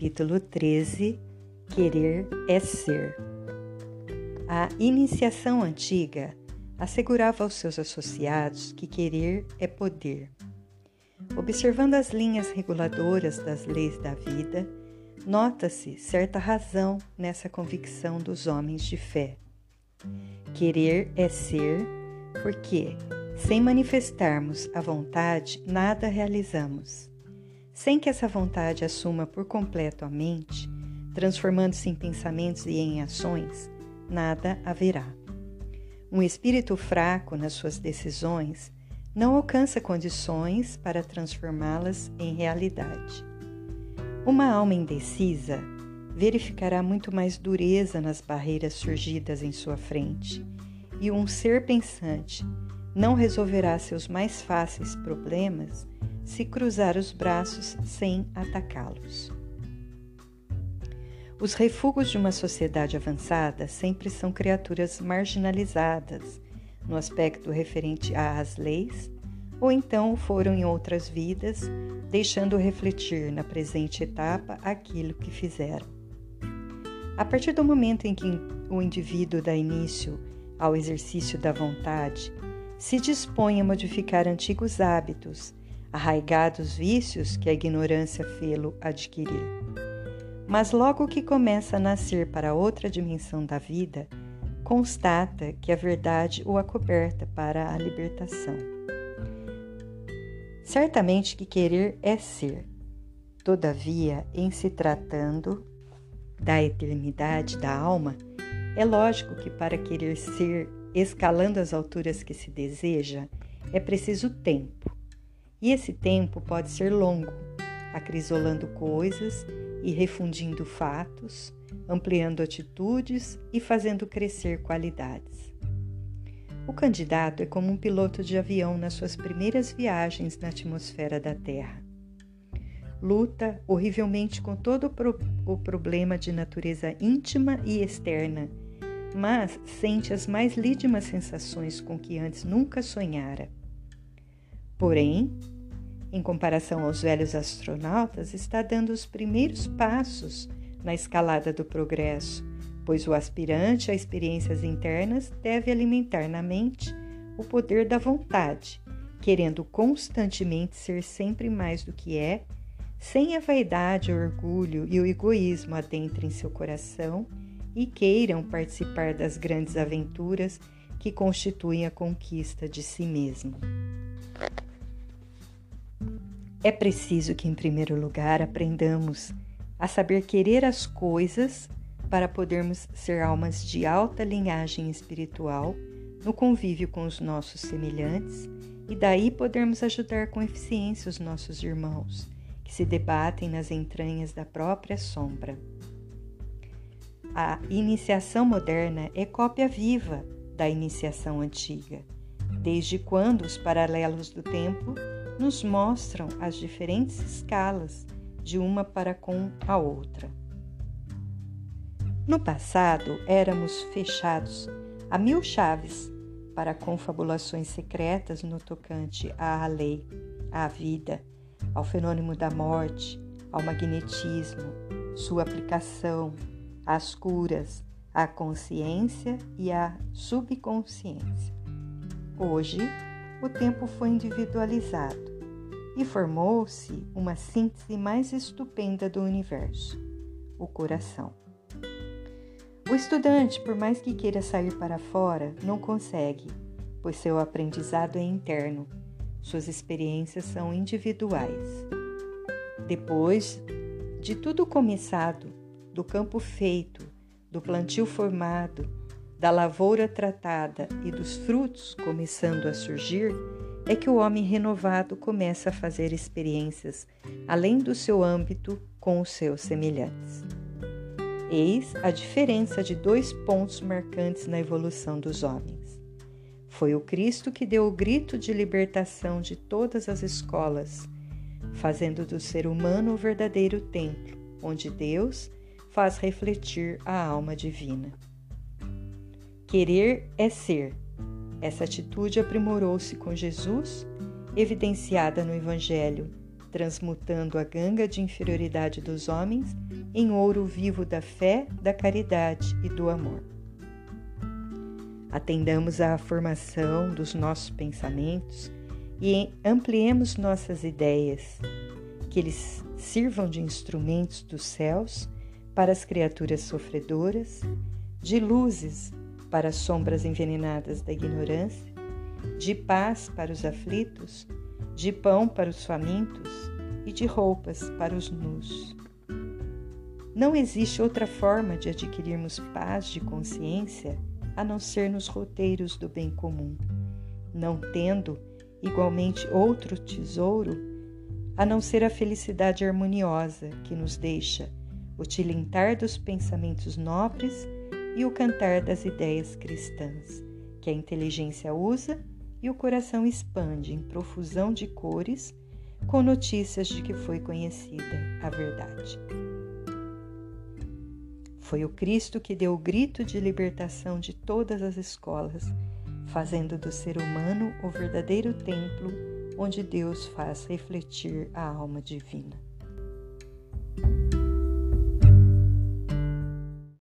Capítulo 13 Querer é Ser. A iniciação antiga assegurava aos seus associados que querer é poder. Observando as linhas reguladoras das leis da vida, nota-se certa razão nessa convicção dos homens de fé. Querer é ser, porque, sem manifestarmos a vontade, nada realizamos. Sem que essa vontade assuma por completo a mente, transformando-se em pensamentos e em ações, nada haverá. Um espírito fraco nas suas decisões não alcança condições para transformá-las em realidade. Uma alma indecisa verificará muito mais dureza nas barreiras surgidas em sua frente, e um ser pensante não resolverá seus mais fáceis problemas se cruzar os braços sem atacá-los. Os refugos de uma sociedade avançada sempre são criaturas marginalizadas no aspecto referente às leis, ou então foram em outras vidas, deixando refletir na presente etapa aquilo que fizeram. A partir do momento em que o indivíduo dá início ao exercício da vontade, se dispõe a modificar antigos hábitos arraigados vícios que a ignorância fê-lo adquirir. Mas logo que começa a nascer para outra dimensão da vida, constata que a verdade o acoberta para a libertação. Certamente que querer é ser. Todavia, em se tratando da eternidade da alma, é lógico que para querer ser escalando as alturas que se deseja, é preciso tempo. E esse tempo pode ser longo, acrisolando coisas e refundindo fatos, ampliando atitudes e fazendo crescer qualidades. O candidato é como um piloto de avião nas suas primeiras viagens na atmosfera da Terra. Luta horrivelmente com todo o, pro o problema de natureza íntima e externa, mas sente as mais lídimas sensações com que antes nunca sonhara Porém, em comparação aos velhos astronautas, está dando os primeiros passos na escalada do progresso, pois o aspirante a experiências internas deve alimentar na mente o poder da vontade, querendo constantemente ser sempre mais do que é, sem a vaidade, o orgulho e o egoísmo adentrem seu coração e queiram participar das grandes aventuras que constituem a conquista de si mesmo. É preciso que, em primeiro lugar, aprendamos a saber querer as coisas para podermos ser almas de alta linhagem espiritual no convívio com os nossos semelhantes e daí podermos ajudar com eficiência os nossos irmãos que se debatem nas entranhas da própria sombra. A iniciação moderna é cópia viva da iniciação antiga, desde quando os paralelos do tempo nos mostram as diferentes escalas de uma para com a outra. No passado, éramos fechados a mil chaves para confabulações secretas no tocante à lei, à vida, ao fenômeno da morte, ao magnetismo, sua aplicação, às curas, à consciência e à subconsciência. Hoje, o tempo foi individualizado e formou-se uma síntese mais estupenda do universo, o coração. O estudante, por mais que queira sair para fora, não consegue, pois seu aprendizado é interno, suas experiências são individuais. Depois de tudo começado, do campo feito, do plantio formado, da lavoura tratada e dos frutos começando a surgir, é que o homem renovado começa a fazer experiências além do seu âmbito com os seus semelhantes. Eis a diferença de dois pontos marcantes na evolução dos homens. Foi o Cristo que deu o grito de libertação de todas as escolas, fazendo do ser humano o verdadeiro templo, onde Deus faz refletir a alma divina. Querer é ser, essa atitude aprimorou-se com Jesus, evidenciada no Evangelho, transmutando a ganga de inferioridade dos homens em ouro vivo da fé, da caridade e do amor. Atendamos à formação dos nossos pensamentos e ampliemos nossas ideias, que eles sirvam de instrumentos dos céus para as criaturas sofredoras, de luzes para as sombras envenenadas da ignorância, de paz para os aflitos, de pão para os famintos e de roupas para os nus. Não existe outra forma de adquirirmos paz de consciência a não ser nos roteiros do bem comum, não tendo igualmente outro tesouro a não ser a felicidade harmoniosa que nos deixa o tilintar dos pensamentos nobres e o cantar das ideias cristãs, que a inteligência usa e o coração expande em profusão de cores com notícias de que foi conhecida a verdade. Foi o Cristo que deu o grito de libertação de todas as escolas, fazendo do ser humano o verdadeiro templo onde Deus faz refletir a alma divina.